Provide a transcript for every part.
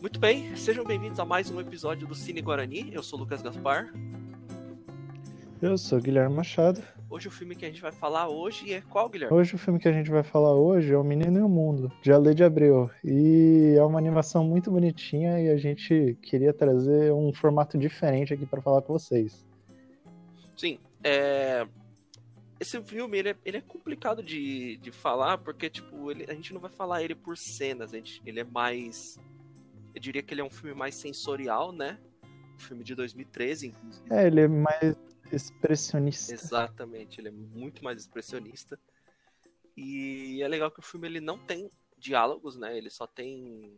Muito bem, sejam bem-vindos a mais um episódio do Cine Guarani. Eu sou o Lucas Gaspar. Eu sou o Guilherme Machado. Hoje o filme que a gente vai falar hoje é qual, Guilherme? Hoje o filme que a gente vai falar hoje é O Menino e o Mundo, de Ale de Abreu. E é uma animação muito bonitinha e a gente queria trazer um formato diferente aqui para falar com vocês. Sim, é... Esse filme, ele é, ele é complicado de, de falar, porque, tipo, ele, a gente não vai falar ele por cenas, a gente, ele é mais... Eu diria que ele é um filme mais sensorial, né? Um filme de 2013, inclusive. É, ele é mais expressionista. Exatamente, ele é muito mais expressionista. E é legal que o filme ele não tem diálogos, né? Ele só tem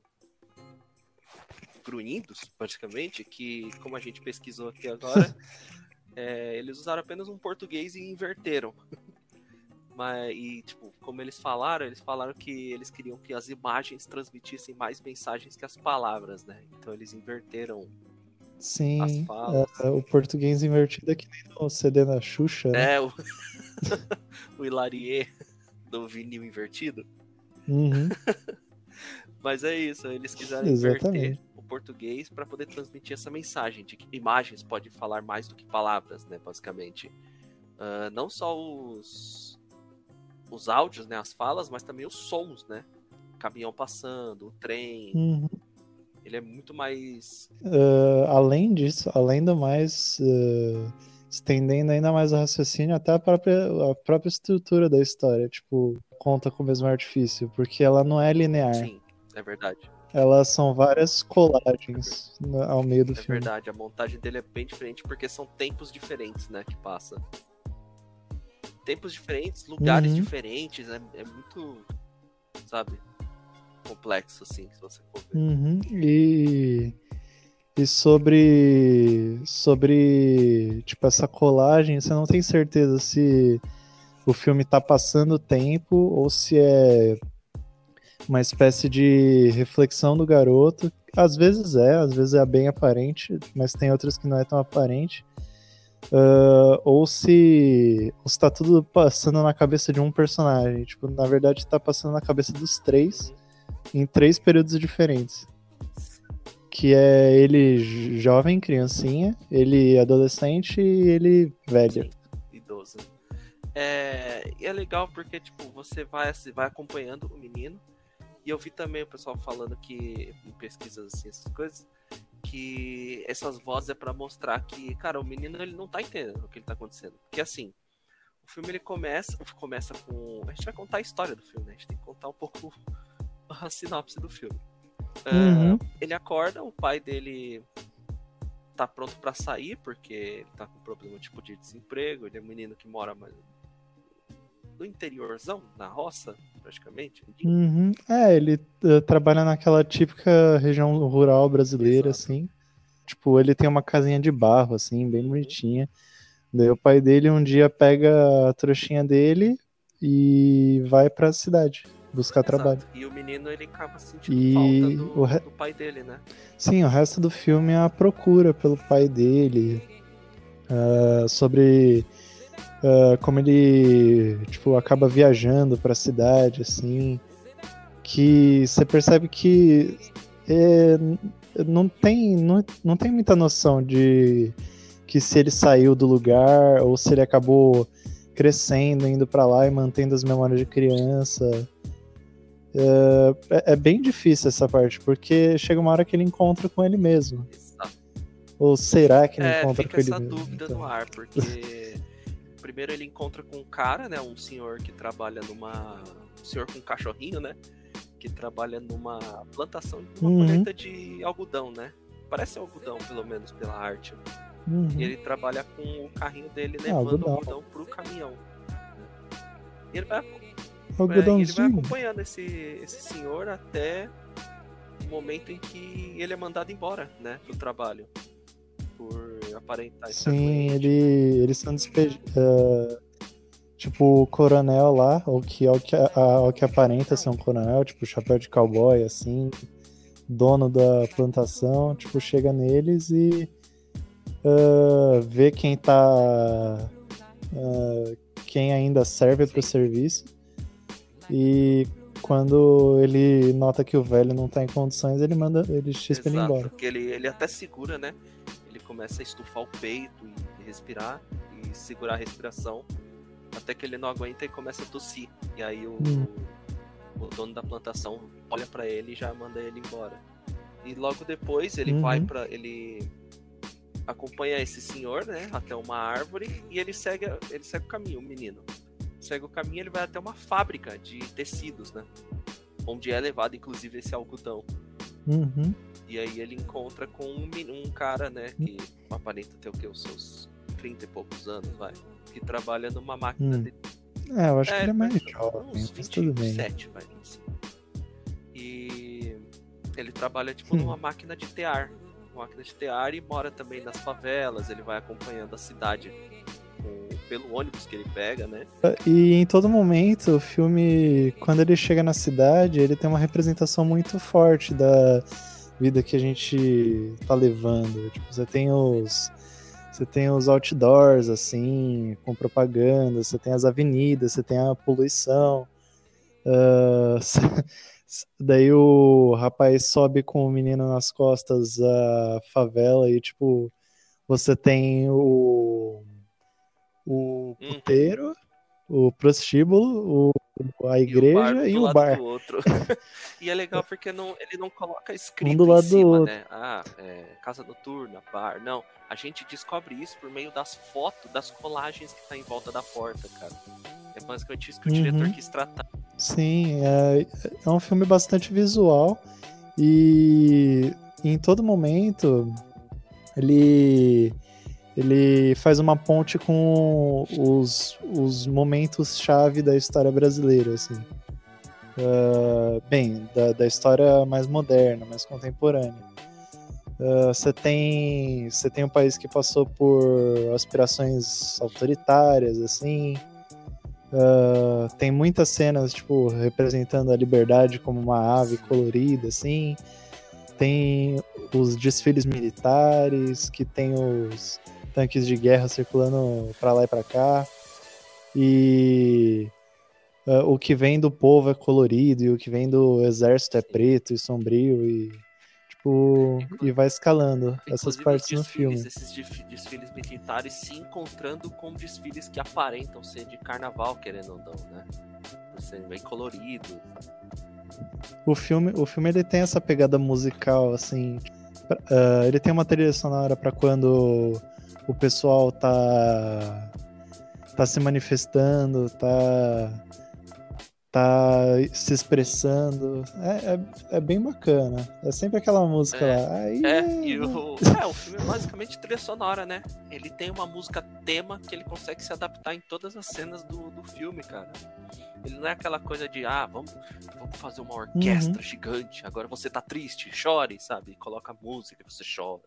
grunhidos, praticamente, que como a gente pesquisou aqui agora, é, eles usaram apenas um português e inverteram. Mas, e, tipo, como eles falaram, eles falaram que eles queriam que as imagens transmitissem mais mensagens que as palavras, né? Então eles inverteram Sim, é, o português invertido é que nem no CD da Xuxa. Né? É, o, o Hilarie do vinil invertido. Uhum. Mas é isso, eles quiseram Exatamente. inverter o português para poder transmitir essa mensagem de que imagens podem falar mais do que palavras, né, basicamente. Uh, não só os, os áudios, né, as falas, mas também os sons, né? Caminhão passando, o trem, uhum. Ele é muito mais. Uh, além disso, além do mais. Uh, estendendo ainda mais o raciocínio, até a própria, a própria estrutura da história. Tipo, conta com o mesmo artifício, porque ela não é linear. Sim, é verdade. Elas são várias colagens ao meio do é filme. É verdade, a montagem dele é bem diferente porque são tempos diferentes, né, que passa. Tempos diferentes, lugares uhum. diferentes, é, é muito, sabe? complexo, assim, se você for ver. Uhum. E, e sobre, sobre, tipo, essa colagem, você não tem certeza se o filme tá passando o tempo ou se é uma espécie de reflexão do garoto. Às vezes é, às vezes é bem aparente, mas tem outras que não é tão aparente. Uh, ou se está tudo passando na cabeça de um personagem. Tipo, na verdade está passando na cabeça dos três em três períodos diferentes. Que é ele jovem, criancinha, ele adolescente e ele velho. Idoso. É, e é legal porque, tipo, você vai, vai acompanhando o menino. E eu vi também o pessoal falando que, em pesquisas assim, essas coisas, que essas vozes é para mostrar que, cara, o menino ele não tá entendendo o que ele tá acontecendo. Porque assim, o filme ele começa, começa com. A gente vai contar a história do filme, né? A gente tem que contar um pouco a sinopse do filme. Uhum. Uh, ele acorda, o pai dele tá pronto para sair, porque ele tá com problema tipo de desemprego, ele é um menino que mora mais no interiorzão, na roça, praticamente. Uhum. É, ele uh, trabalha naquela típica região rural brasileira, Exato. assim. Tipo, ele tem uma casinha de barro, assim, bem uhum. bonitinha. Daí o pai dele um dia pega a trouxinha dele e vai pra cidade buscar Exato. trabalho. E o menino ele acaba sentindo e falta do, re... do, pai dele, né? Sim, o resto do filme é a procura pelo pai dele, uh, sobre uh, como ele tipo acaba viajando para a cidade, assim, que você percebe que é, não tem não, não tem muita noção de que se ele saiu do lugar ou se ele acabou crescendo, indo para lá e mantendo as memórias de criança. É, é, é, bem difícil essa parte, porque chega uma hora que ele encontra com ele mesmo. Exato. Ou será que ele é, encontra com ele mesmo? essa dúvida então. no ar, porque primeiro ele encontra com um cara, né, um senhor que trabalha numa... um senhor com um cachorrinho, né, que trabalha numa plantação, numa uhum. colheita de algodão, né? Parece algodão, pelo menos, pela arte. Uhum. E ele trabalha com o carrinho dele levando ah, algodão. algodão pro caminhão. Né? E ele vai Algodãozinho. ele vai acompanhando esse, esse senhor até o momento em que ele é mandado embora, né, do trabalho. Por aparentar Sim, ele, eles são despedidos. Uh, tipo, o coronel lá, ou que, ao que, ao que aparenta ser um coronel, tipo, chapéu de cowboy, assim, dono da plantação, tipo, chega neles e uh, vê quem tá. Uh, quem ainda serve para o serviço e quando ele nota que o velho não tá em condições, ele manda ele chispa ele embora. Porque ele, ele até segura, né? Começa a estufar o peito e respirar e segurar a respiração até que ele não aguenta e começa a tossir. E aí o, hum. o dono da plantação olha para ele e já manda ele embora. E logo depois ele uhum. vai para ele acompanha esse senhor, né, até uma árvore e ele segue ele segue o caminho, o menino. Segue o caminho, ele vai até uma fábrica de tecidos, né? Onde é levado inclusive esse algodão. Uhum. E aí ele encontra com um, um cara, né, que aparenta ter o que os seus 30 e poucos anos, vai, que trabalha numa máquina hum. de é, eu acho é, que ele é mais jovem, uns 27, vai, assim. E ele trabalha, tipo, hum. numa máquina de tear. Uma máquina de tear e mora também nas favelas, ele vai acompanhando a cidade pelo ônibus que ele pega, né? E em todo momento, o filme, quando ele chega na cidade, ele tem uma representação muito forte da vida que a gente tá levando. Tipo, você tem os você tem os outdoors, assim, com propaganda, você tem as avenidas, você tem a poluição. Uh, daí o rapaz sobe com o menino nas costas a favela e, tipo, você tem o, o uhum. puteiro, o prostíbulo, o, a igreja e o bar. E, o bar. e é legal porque não, ele não coloca escrito um do lado em cima, do né? Ah, é, casa noturna, bar. Não, a gente descobre isso por meio das fotos, das colagens que tá em volta da porta, cara. É basicamente isso que o uhum. diretor quis tratar. Sim, é, é um filme bastante visual e em todo momento ele ele faz uma ponte com os, os momentos-chave da história brasileira, assim. Uh, bem, da, da história mais moderna, mais contemporânea. Uh, você tem você tem um país que passou por aspirações autoritárias, assim. Uh, tem muitas cenas, tipo, representando a liberdade como uma ave colorida, assim. Tem os desfiles militares, que tem os tanques de guerra circulando para lá e para cá. E uh, o que vem do povo é colorido e o que vem do exército é preto e sombrio e tipo e vai escalando essas partes desfiles, no filme. Esses desfiles militares se encontrando com desfiles que aparentam ser de carnaval, querendo ou não, né? Por serem bem coloridos. O filme, o filme ele tem essa pegada musical assim. Uh, ele tem uma trilha sonora para quando o pessoal tá tá se manifestando, tá tá se expressando. É, é, é bem bacana. É sempre aquela música é, lá. Aí, é, e o, é, o filme é basicamente trilha sonora, né? Ele tem uma música tema que ele consegue se adaptar em todas as cenas do, do filme, cara. Ele não é aquela coisa de, ah, vamos, vamos fazer uma orquestra uhum. gigante, agora você tá triste, chore, sabe? Coloca música e você chora.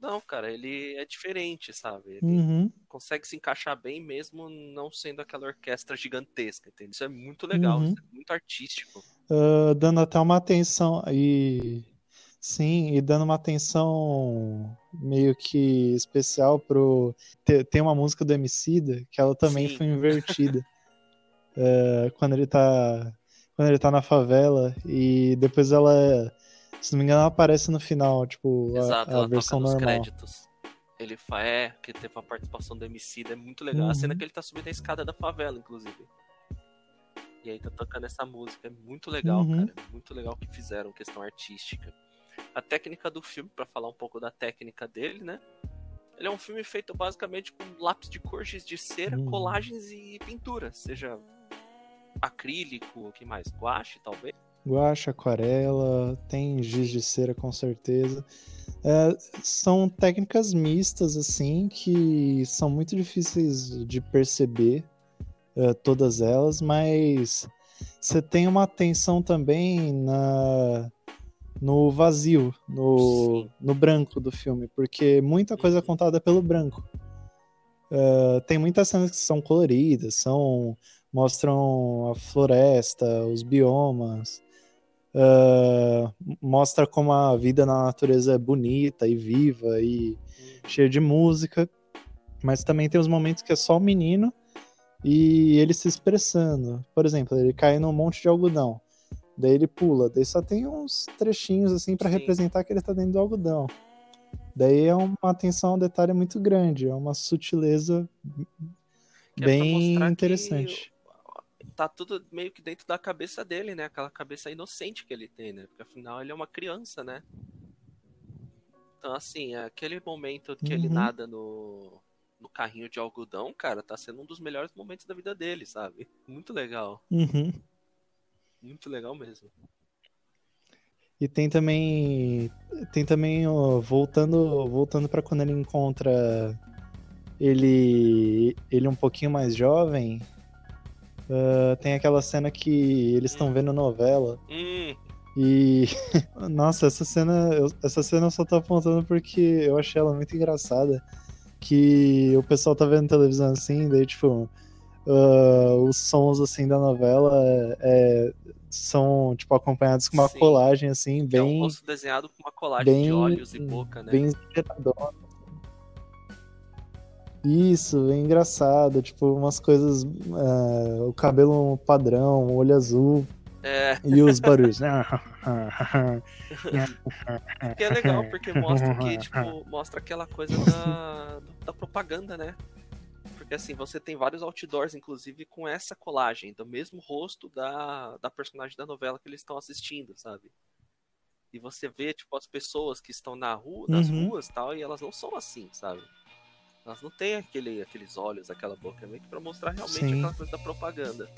Não, cara, ele é diferente, sabe? Ele uhum. consegue se encaixar bem mesmo não sendo aquela orquestra gigantesca, entende? Isso é muito legal, uhum. é muito artístico. Uh, dando até uma atenção e sim, e dando uma atenção meio que especial pro tem uma música do Emicida que ela também sim. foi invertida. uh, quando ele tá quando ele tá na favela e depois ela se não me engano, ela aparece no final, tipo, Exato, a, a versão normal. créditos. Ele é, que teve a participação do MC, é muito legal. Uhum. A cena que ele tá subindo a escada da favela, inclusive. E aí tá tocando essa música. É muito legal, uhum. cara. Muito legal que fizeram, questão artística. A técnica do filme, para falar um pouco da técnica dele, né? Ele é um filme feito basicamente com lápis de cor, giz de cera, uhum. colagens e pintura. Seja acrílico, o que mais? Guache, talvez guache, aquarela, tem giz de cera com certeza. É, são técnicas mistas, assim, que são muito difíceis de perceber, é, todas elas, mas você tem uma atenção também na, no vazio, no, no branco do filme, porque muita coisa é contada pelo branco. Uh, tem muitas cenas que são coloridas, são mostram a floresta, os biomas, uh, mostra como a vida na natureza é bonita e viva e cheia de música, mas também tem os momentos que é só o menino e ele se expressando. Por exemplo, ele cai num monte de algodão. Daí ele pula, daí só tem uns trechinhos assim para representar que ele tá dentro do algodão. Daí é uma atenção ao detalhe muito grande, é uma sutileza Que é bem que interessante. Tá tudo meio que dentro da cabeça dele, né? Aquela cabeça inocente que ele tem, né? Porque afinal ele é uma criança, né? Então, assim, aquele momento que ele Uhum. nada no, no carrinho de algodão, cara, tá sendo um dos melhores momentos da vida dele, sabe? Muito legal. Uhum. Muito legal mesmo. E tem também tem também ó, voltando voltando para quando ele encontra ele ele um pouquinho mais jovem, ah, tem aquela cena que eles estão vendo novela Hum, e nossa, essa cena eu- essa cena eu só tô apontando porque eu achei ela muito engraçada, que o pessoal tá vendo televisão assim, daí tipo ah, os sons assim da novela é, são tipo acompanhados com uma Sim. colagem assim que é um bem rosto desenhado com uma colagem bem, de olhos e boca, né? bem. Isso, bem engraçado, tipo, umas coisas, é, o cabelo padrão, o olho azul É, e os barulhos. que é legal, porque mostra que, tipo, mostra aquela coisa da, da propaganda, né? Porque assim, você tem vários outdoors, inclusive, com essa colagem, do mesmo rosto da, da personagem da novela que eles estão assistindo, sabe? E você vê, tipo, as pessoas que estão na rua, nas Uhum. ruas tal, e elas não são assim, sabe? Elas não têm aquele, aqueles olhos, aquela boca, é meio que pra mostrar realmente Sim. aquela coisa da propaganda.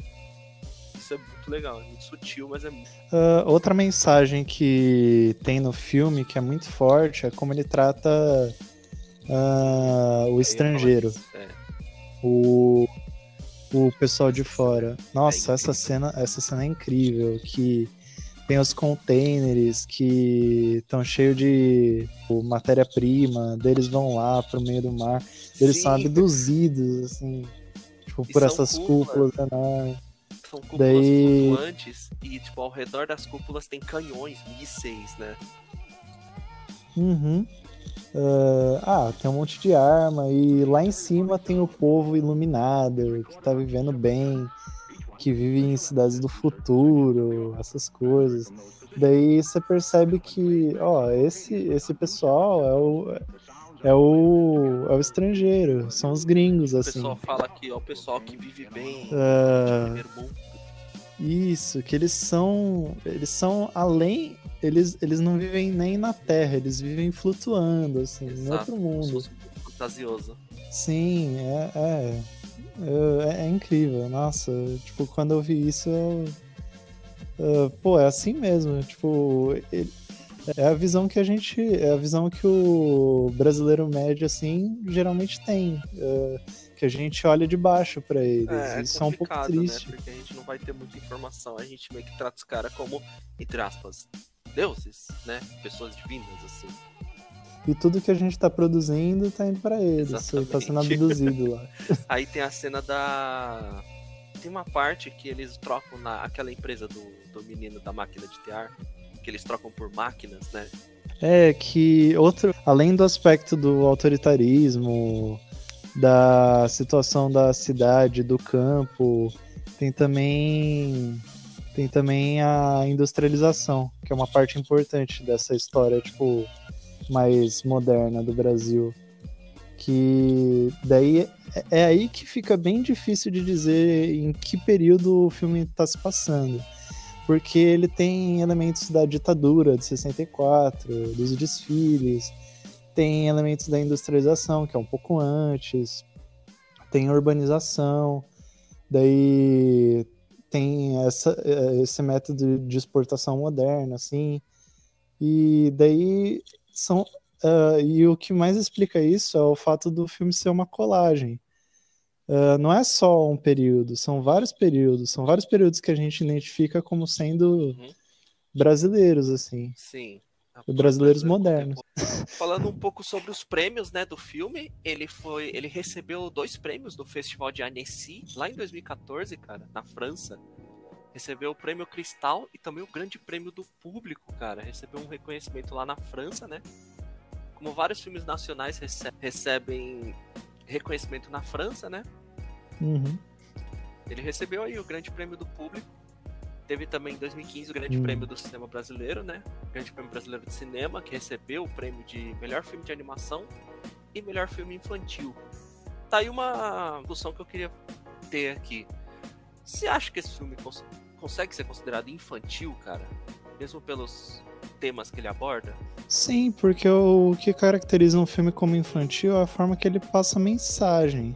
Isso é muito legal, é muito sutil, mas é muito. Ah, outra mensagem que tem no filme que é muito forte é como ele trata ah, o estrangeiro. É. o, o pessoal de fora. Nossa, É essa cena, essa cena é incrível, que tem os containers que estão cheios de tipo, matéria-prima, deles vão lá pro meio do mar, eles são Sim. abduzidos, assim, tipo, E por são essas cúpulas. cúpulas. São cúpulas Daí- flutuantes e, tipo, ao redor das cúpulas tem canhões, mísseis, né? Uhum. Ah, ah, tem um monte de arma e lá em cima tem o povo iluminado que tá vivendo bem, que vive em cidades do futuro, essas coisas. Daí você percebe que, ó, esse esse pessoal é o é o é o estrangeiro, são os gringos O assim. pessoal fala que é o pessoal que vive bem mundo. Isso, que eles são. Eles são além. Eles, eles não vivem nem na Terra, eles vivem flutuando, assim, em Exato, outro como se mundo. fantasioso. Sim, é, é, é. é incrível, nossa. Tipo, quando eu vi isso, eu. eu- pô, é assim mesmo. Tipo, ele- é a visão que a gente. É a visão que o brasileiro médio, assim, geralmente tem. é, que a gente olha de baixo pra eles. É, é isso é um pouco complicado, triste. né? Porque a gente não vai ter muita informação. A gente meio que trata os caras como, entre aspas, deuses, né? Pessoas divinas, assim. E tudo que a gente tá produzindo tá indo pra eles. Tá sendo abduzido lá. Aí tem a cena da. Tem uma parte que eles trocam na aquela empresa do, do menino da máquina de tear, que eles trocam por máquinas, né? É que outro, além do aspecto do autoritarismo, da situação da cidade, do campo, tem também tem também a industrialização, que é uma parte importante dessa história, tipo, mais moderna do Brasil. Que daí é- é aí que fica bem difícil de dizer em que período o filme está se passando. Porque ele tem elementos da ditadura de 64, dos desfiles, tem elementos da industrialização, que é um pouco antes, tem urbanização, daí tem essa, esse método de exportação moderna, assim, e daí são. ah, e o que mais explica isso é o fato do filme ser uma colagem. Ah, não é só um período, são vários períodos, são vários períodos que a gente identifica como sendo Uhum. brasileiros, assim. Sim. Brasileiros brasileiro modernos. Falando um pouco sobre os prêmios, né, do filme, ele foi, ele recebeu dois prêmios do Festival de Annecy lá em 2014, cara, na França. Recebeu o prêmio Cristal e também o Grande Prêmio do Público, cara. Recebeu um reconhecimento lá na França, né? Como vários filmes nacionais rece- recebem reconhecimento na França, né? Uhum. Ele recebeu aí o Grande Prêmio do Público. Teve também em 2015 o Grande Hum. Prêmio do Cinema Brasileiro, né? O Grande Prêmio Brasileiro de Cinema, que recebeu o prêmio de melhor filme de animação e melhor filme infantil. Tá aí uma discussão que eu queria ter aqui. Você acha que esse filme consegue ser considerado infantil, cara? Mesmo pelos temas que ele aborda? Sim, porque o que caracteriza um filme como infantil é a forma que ele passa mensagem.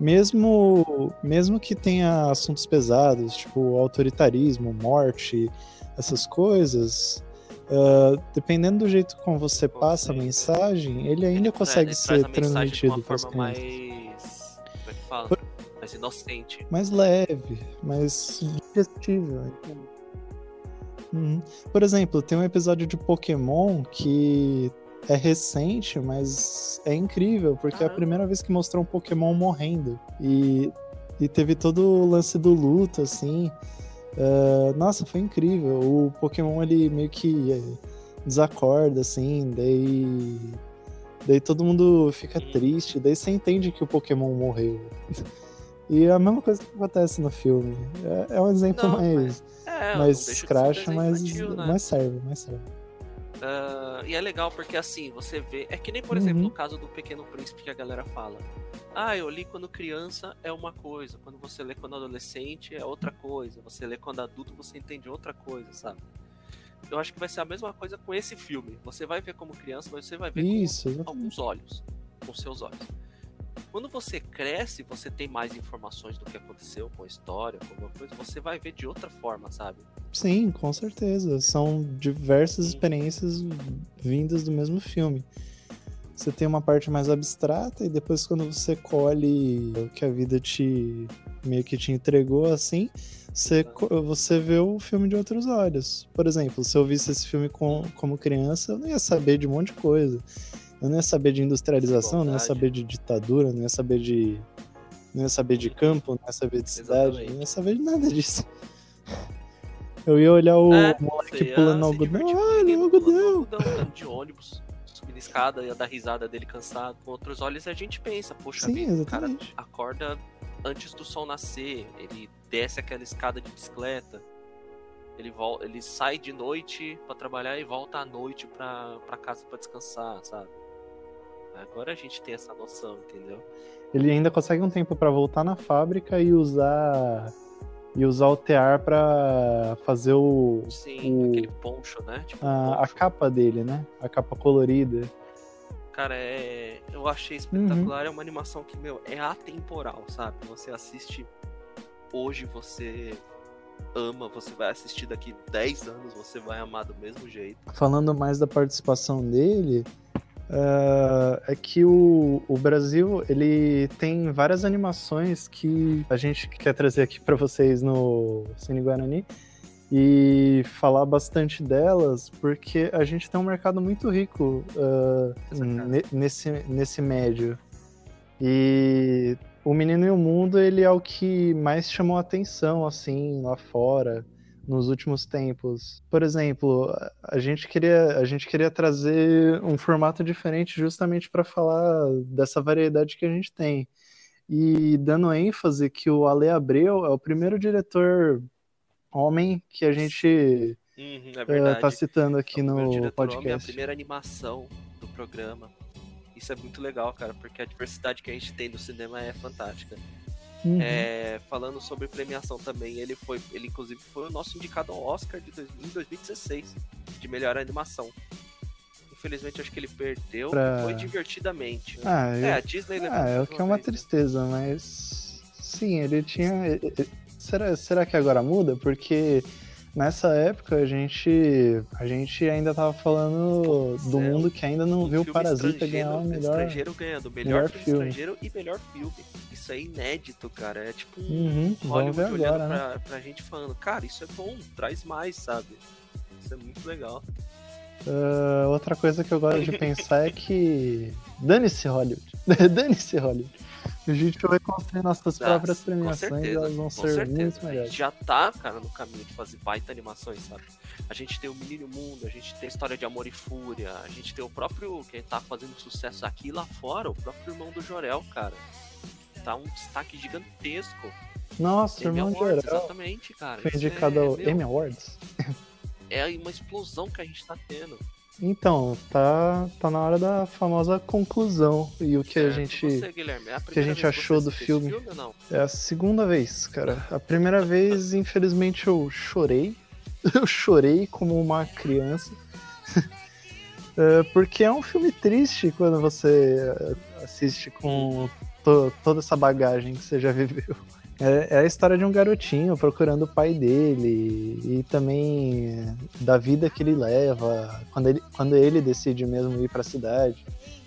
Mesmo, mesmo que tenha assuntos pesados, tipo autoritarismo, morte, essas coisas, ah, dependendo do jeito como você passa a mensagem, ele ainda Ele tra- consegue ele ser transmitido para as crianças. mais. Como é que fala? Mais inocente. mais leve, mais digestível. entende? Uhum. Por exemplo, tem um episódio de Pokémon que é recente, mas é incrível, porque é a primeira vez que mostrou um Pokémon morrendo. E, e teve todo o lance do luto, assim. Ah, nossa, foi incrível. O Pokémon ele meio que eh, desacorda, assim, daí. Daí todo mundo fica Hum. triste, daí você entende que o Pokémon morreu. E é a mesma coisa que acontece no filme. É, é um exemplo Não, mais, É, mais desenho mas, infantil, né? mas serve, mas serve. Ah, e é legal porque assim, você vê. É que nem, por Uhum. exemplo, no caso do Pequeno Príncipe que a galera fala. Ah, eu li quando criança é uma coisa, quando você lê quando adolescente é outra coisa, você lê quando adulto você entende outra coisa, sabe? Eu acho que vai ser a mesma coisa com esse filme. Você vai ver como criança, mas você vai ver Isso, com exatamente. alguns olhos, com seus olhos. Quando você cresce, você tem mais informações do que aconteceu com a história, com alguma coisa, você vai ver de outra forma, sabe? Sim, com certeza. São diversas Sim. experiências vindas do mesmo filme. Você tem uma parte mais abstrata e depois quando você colhe o que a vida te meio que te entregou assim, você, você vê o filme de outros olhos. Por exemplo, se eu visse esse filme com, como criança, eu não ia saber de um monte de coisa. Eu não ia saber de industrialização, não ia saber de ditadura, não ia saber de. Não ia saber de campo, não ia saber de cidade, Exatamente. não ia saber de nada disso. Eu ia olhar o É, moleque ia pulando se divertir algodão. Olha, o pulando algodão. andando de ônibus, subindo escada, ia dar risada dele cansado. Com outros olhos a gente pensa, poxa Sim, vida, o cara acorda antes do sol nascer, ele desce aquela escada de bicicleta, ele, vol ele sai de noite pra trabalhar e volta à noite pra casa pra descansar, sabe? Agora a gente tem essa noção, entendeu? Ele ainda consegue um tempo pra voltar na fábrica e usar e usar o tear pra fazer o Sim, O- aquele poncho, né? Tipo, a, a poncho. capa dele, né? A capa colorida. Cara, é. Eu achei Uhum. espetacular. É uma animação que, meu, é atemporal, sabe? Você assiste hoje, você ama, você vai assistir daqui 10 anos, você vai amar do mesmo jeito. Falando mais da participação dele, ah, é que o, o Brasil ele tem várias animações que a gente quer trazer aqui para vocês no Cine Guarani e falar bastante delas, porque a gente tem um mercado muito rico ne- nesse, nesse médio. E o Menino e o Mundo ele é o que mais chamou atenção assim lá fora nos últimos tempos. Por exemplo, a gente queria, a gente queria trazer um formato diferente justamente para falar dessa variedade que a gente tem. E dando ênfase que o Ale Abreu é o primeiro diretor homem que a gente Uhum, é verdade. tá citando aqui É no diretor homem, é a podcast. primeira animação do programa. Isso é muito legal, cara, porque a diversidade que a gente tem no cinema é fantástica. Uhum. É, falando sobre premiação também, ele foi, ele inclusive foi o nosso indicado ao Oscar de dois- em 2016 de melhor animação. Infelizmente acho que ele perdeu, Pra- foi divertidamente. né? Ah, É, eu- a Disney Ah, é o que é uma vez, né? tristeza, mas sim, ele tinha. Será, será que agora muda? Porque nessa época a gente a gente ainda tava falando do é, mundo que ainda não Um viu Parasita ganhar o melhor. estrangeiro ganhando melhor, melhor filme, filme. estrangeiro e melhor filme. Isso é inédito, cara. É tipo um Uhum, Hollywood olhando agora, né? pra, pra gente falando, cara, isso é bom, traz mais, sabe? Isso é muito legal. Ah, outra coisa que eu gosto de pensar é que. Dane-se Hollywood. Dane-se Hollywood. A gente vai construir nossas Ah, próprias premiações e certeza, elas vão ser certeza. muito A melhores. gente já tá, cara, no caminho de fazer baita animações, sabe? A gente tem o Menino Mundo, a gente tem a história de Amor e Fúria, a gente tem o próprio, que tá fazendo sucesso aqui e lá fora, o próprio irmão do Jorel, cara. Tá um destaque gigantesco. Nossa, Emmy Irmão Awards, Geral. exatamente, cara. Foi indicado é, ao meu, Emmy Awards. é uma explosão que a gente tá tendo. Então, tá, tá na hora da famosa conclusão. E o que a Certo. gente. Você, é a que a gente achou do filme? não? É a segunda vez, cara. A primeira vez, infelizmente, eu chorei. Eu chorei como uma criança. É, Porque é um filme triste quando você é, assiste com to- toda essa bagagem que você já viveu. É, é a história de um garotinho procurando o pai dele e também é, da vida que ele leva quando ele, quando ele decide mesmo ir pra cidade.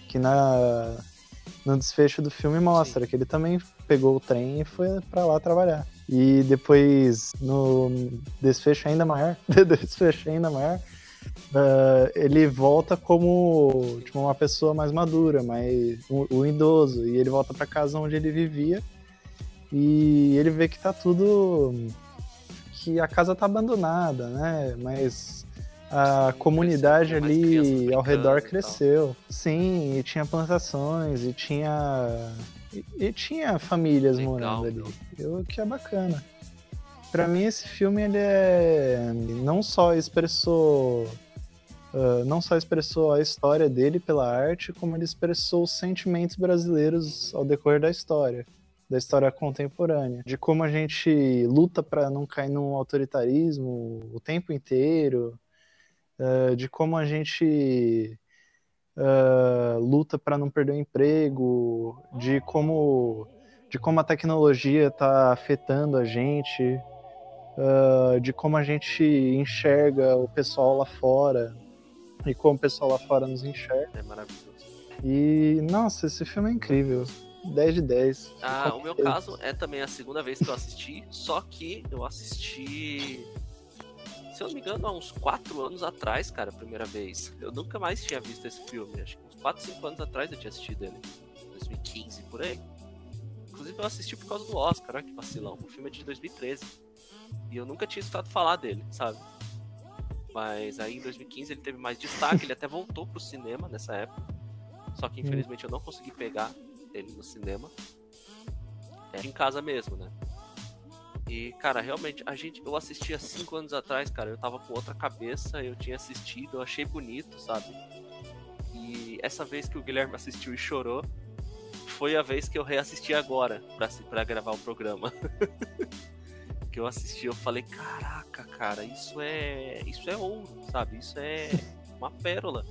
Que na, no desfecho do filme mostra que ele também pegou o trem e foi pra lá trabalhar. E depois, no desfecho ainda maior, desfecho ainda maior, ah, ele volta como tipo, uma pessoa mais madura, mais um, um idoso, e ele volta pra casa onde ele vivia e ele vê que tá tudo que a casa tá abandonada, né? Mas a comunidade ali ao brincando redor cresceu. Sim, e tinha plantações e tinha e, e tinha famílias Legal, morando ali. meu. O que é bacana. Pra mim esse filme ele é não só expressou ah, não só expressou a história dele pela arte, como ele expressou os sentimentos brasileiros ao decorrer da história, da história contemporânea, de como a gente luta para não cair num autoritarismo o tempo inteiro, ah, de como a gente ah, luta para não perder o emprego, de como de como a tecnologia está afetando a gente, ah, de como a gente enxerga o pessoal lá fora e como o pessoal lá fora nos enxerga. É maravilhoso. E, nossa, esse filme é incrível. 10 de 10. Ah, o meu caso é também a segunda vez que eu assisti, só que eu assisti, se eu não me engano, há uns 4 anos atrás, cara, a primeira vez. Eu nunca mais tinha visto esse filme, acho que uns 4, 5 anos atrás eu tinha assistido ele. 2015, por aí. Inclusive eu assisti por causa do Oscar, olha que vacilão. O filme é de 2013. E eu nunca tinha escutado falar dele, sabe? Mas aí em 2015 ele teve mais destaque, ele até voltou pro cinema nessa época. Só que infelizmente eu não consegui pegar ele no cinema. É em casa mesmo, né? E, cara, realmente, a gente, eu assisti há cinco anos atrás, cara, eu tava com outra cabeça, eu tinha assistido, eu achei bonito, sabe? E essa vez que o Guilherme assistiu e chorou, foi a vez que eu reassisti agora, pra, se- pra gravar o programa. que eu assisti, eu falei, caraca, cara, isso é. Isso é ouro, sabe? Isso é uma pérola.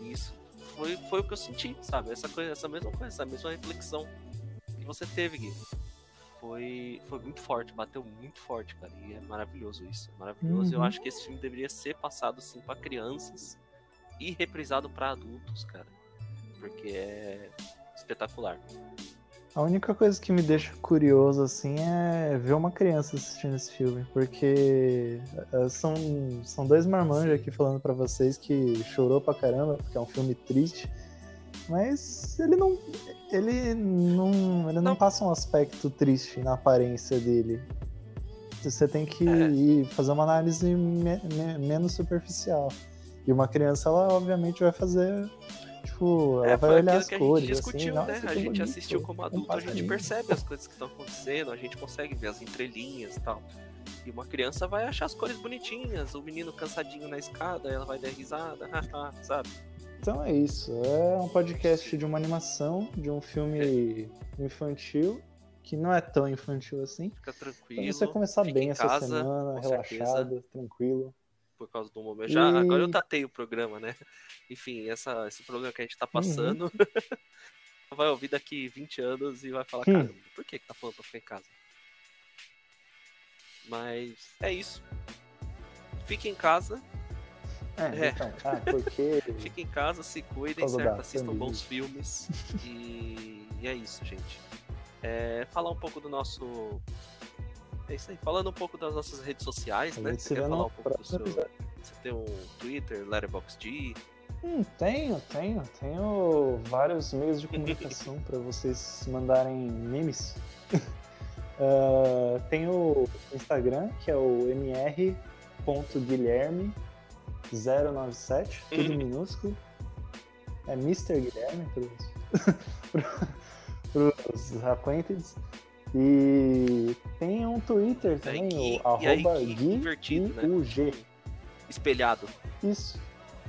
E isso foi, foi o que eu senti, sabe? Essa coisa, essa mesma coisa, essa mesma reflexão que você teve, Gui. Foi, foi muito forte, bateu muito forte, cara. E é maravilhoso isso. é Maravilhoso. Eu Uhum. acho que esse filme deveria ser passado assim pra crianças e reprisado pra adultos, cara. Porque é espetacular. A única coisa que me deixa curioso, assim, é ver uma criança assistindo esse filme. Porque eh, são, são dois marmanjos aqui falando pra vocês que chorou pra caramba, porque é um filme triste. Mas ele não. Ele não. Ele não, passa um aspecto triste na aparência dele. Você tem que É. ir fazer uma análise me- me- menos superficial. E uma criança, ela obviamente vai fazer. Tipo, ela É, vai olhar as que a cores. gente discutiu, assim, né? "Nossa, A gente bonito, assistiu como adulto, a gente passarinho." percebe as coisas que estão acontecendo, a gente consegue ver as entrelinhas e tal. E uma criança vai achar as cores bonitinhas, o menino cansadinho na escada, ela vai dar risada, sabe? Então é isso. É um podcast de uma animação, de um filme infantil, que não é tão infantil assim. Fica Pra tranquilo. você começar bem em essa casa, semana, relaxado, tranquilo. Por causa do momento. Já, E- agora eu tatei o programa, né? Enfim, essa, esse problema que a gente tá passando. Uhum. vai ouvir daqui 20 anos e vai falar, Hum. caramba, por que, que tá falando pra ficar em casa? Mas é isso. Fique em casa, É, É. então, ah, porque. fique em casa, se cuidem, causa certo? Assistam bons filmes. E, e é isso, gente. É, falar um pouco do nosso. É isso aí, falando um pouco das nossas redes sociais, né? Você quer falar um pouco do seu. episódio. Você tem um Twitter, Letterboxd, Hum, tenho, tenho. Tenho vários meios de comunicação para vocês mandarem memes. Ah, tenho o Instagram, que é o mr.guilherme097, tudo minúsculo. É Mr. Guilherme pros, pros acquainted. E tem um Twitter também, Gui- o aí arroba Gui Gui invertido, né? UG. Espelhado. Isso.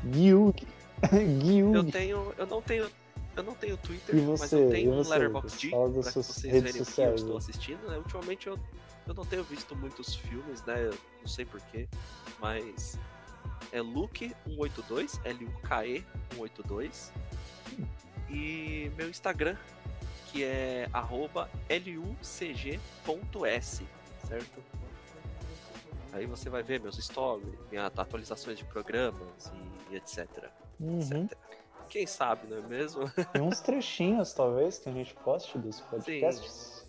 Guiug. Eu Guiug. tenho. Eu não tenho. Eu não tenho Twitter, E mas você? eu tenho um você, Letterboxd pra que vocês verem o que eu estou né? assistindo. Né? Ultimamente eu, eu não tenho visto muitos filmes, né? Eu não sei porquê, mas é Luke182, L-U-K-E 182. E meu Instagram, que é arroba lucg.s, certo? Aí você vai ver meus stories, minhas atualizações de programas e, e etc. Uhum. etc. Quem sabe, não é mesmo? Tem uns trechinhos, talvez, que a gente poste dos podcasts.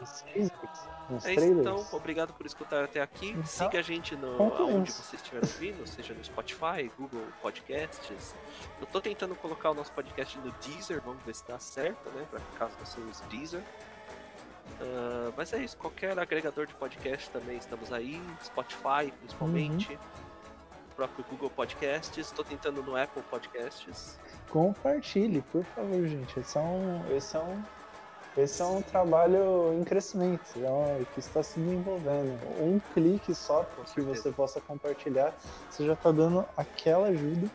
Uns teasers, uns É isso, então, obrigado por escutar até aqui. Então, Siga a gente no, onde você estiver ouvindo, seja no Spotify, Google Podcasts. Eu tô tentando colocar o nosso podcast no Deezer, vamos ver se dá certo, né? Pra caso você use Deezer. Ah, mas é isso, qualquer agregador de podcast também estamos aí, Spotify principalmente, Uhum. o próprio Google Podcasts, estou tentando no Apple Podcasts. Compartilhe, por favor, gente. Esse é um, esse é um, esse é um trabalho em crescimento, é que está se desenvolvendo. Um clique só que você possa compartilhar, você já está dando aquela ajuda,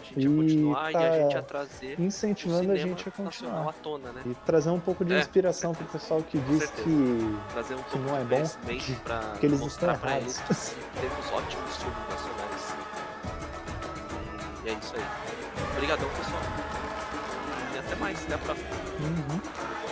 A gente ia E continuar e a tá gente ia trazer incentivando a gente a nacional à continuar. tona, né? E trazer um pouco de É, inspiração para o pessoal que Com diz certeza. que trazer um pouco não é bom, conhecimento pra que eles estão pra errados. que temos ótimos filmes nacionais. E é isso aí. Obrigadão, pessoal. E até mais, até a próxima. Uhum.